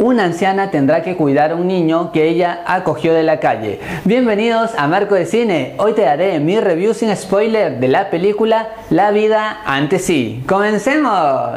una anciana tendrá que cuidar a un niño que ella acogió de la calle. Bienvenidos a Marco de Cine. Hoy te daré mi review sin spoiler de la película La vida antes sí. ¡Comencemos!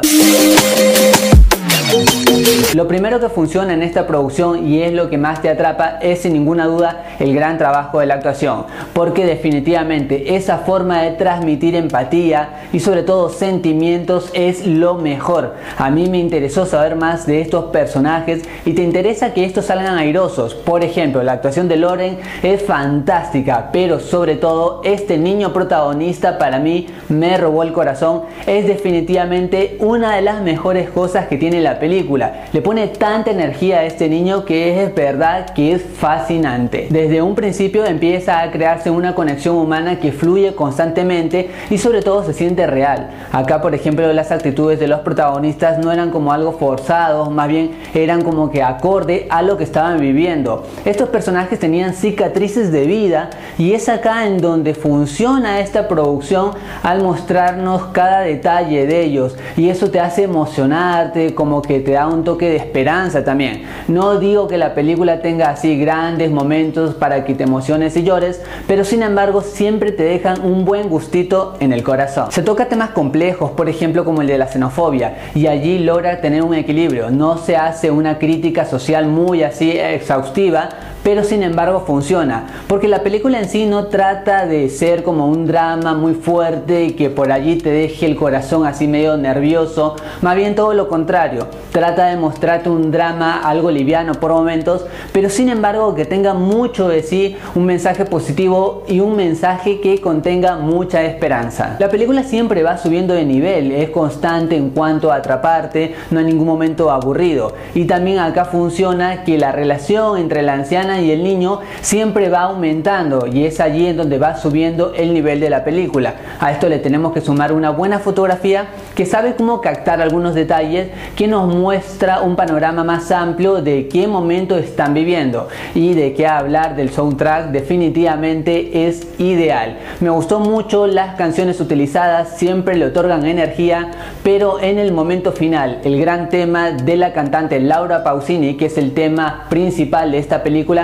Lo primero que funciona en esta producción y es lo que más te atrapa es sin ninguna duda el gran trabajo de la actuación, porque definitivamente esa forma de transmitir empatía y sobre todo sentimientos es lo mejor. A mí me interesó saber más de estos personajes y te interesa que estos salgan airosos. Por ejemplo, la actuación de Loren es fantástica, pero sobre todo este niño protagonista para mí me robó el corazón. Es definitivamente una de las mejores cosas que tiene la película. Pone tanta energía a este niño que es verdad que es fascinante. Desde un principio empieza a crearse una conexión humana que fluye constantemente y sobre todo se siente real. Acá por ejemplo las actitudes de los protagonistas no eran como algo forzado, más bien eran como que acorde a lo que estaban viviendo. Estos personajes tenían cicatrices de vida y es acá en donde funciona esta producción al mostrarnos cada detalle de ellos y eso te hace emocionarte, como que te da un toque de esperanza también. No digo que la película tenga así grandes momentos para que te emociones y llores, pero sin embargo siempre te dejan un buen gustito en el corazón. Se toca temas complejos, por ejemplo como el de la xenofobia, y allí logra tener un equilibrio. No se hace una crítica social muy así exhaustiva, pero sin embargo funciona, porque la película en sí no trata de ser como un drama muy fuerte y que por allí te deje el corazón así medio nervioso, más bien todo lo contrario, trata de mostrarte un drama algo liviano por momentos, pero sin embargo que tenga mucho de sí, un mensaje positivo y un mensaje que contenga mucha esperanza. La película siempre va subiendo de nivel, es constante en cuanto a atraparte, no hay ningún momento aburrido, y también acá funciona que la relación entre la anciana y el niño siempre va aumentando y es allí en donde va subiendo el nivel de la película. A esto le tenemos que sumar una buena fotografía que sabe cómo captar algunos detalles que nos muestra un panorama más amplio de qué momento están viviendo y de qué hablar del soundtrack definitivamente es ideal. Me gustó mucho las canciones utilizadas, siempre le otorgan energía, pero en el momento final, el gran tema de la cantante Laura Pausini, que es el tema principal de esta película,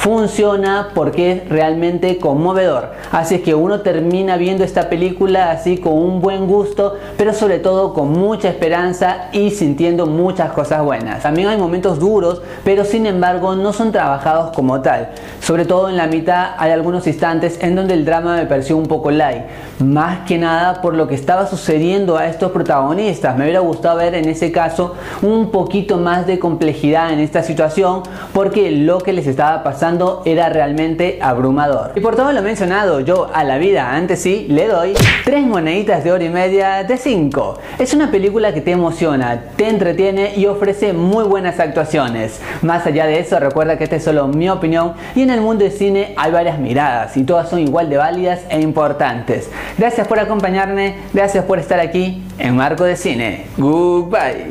funciona porque es realmente conmovedor. Así es que uno termina viendo esta película así con un buen gusto, pero sobre todo con mucha esperanza y sintiendo muchas cosas buenas. También hay momentos duros, pero sin embargo no son trabajados como tal. Sobre todo en la mitad hay algunos instantes en donde el drama me pareció un poco light. Más que nada por lo que estaba sucediendo a estos protagonistas. Me hubiera gustado ver en ese caso un poquito más de complejidad en esta situación porque lo que les estaba pasando era realmente abrumador. Y por todo lo mencionado, yo a la vida antes sí le doy tres moneditas de hora y media de 5. Es una película que te emociona, te entretiene y ofrece muy buenas actuaciones. Más allá de eso, recuerda que esta es solo mi opinión y en el mundo del cine hay varias miradas y todas son igual de válidas e importantes. Gracias por acompañarme, gracias por estar aquí en Marco de Cine. Goodbye.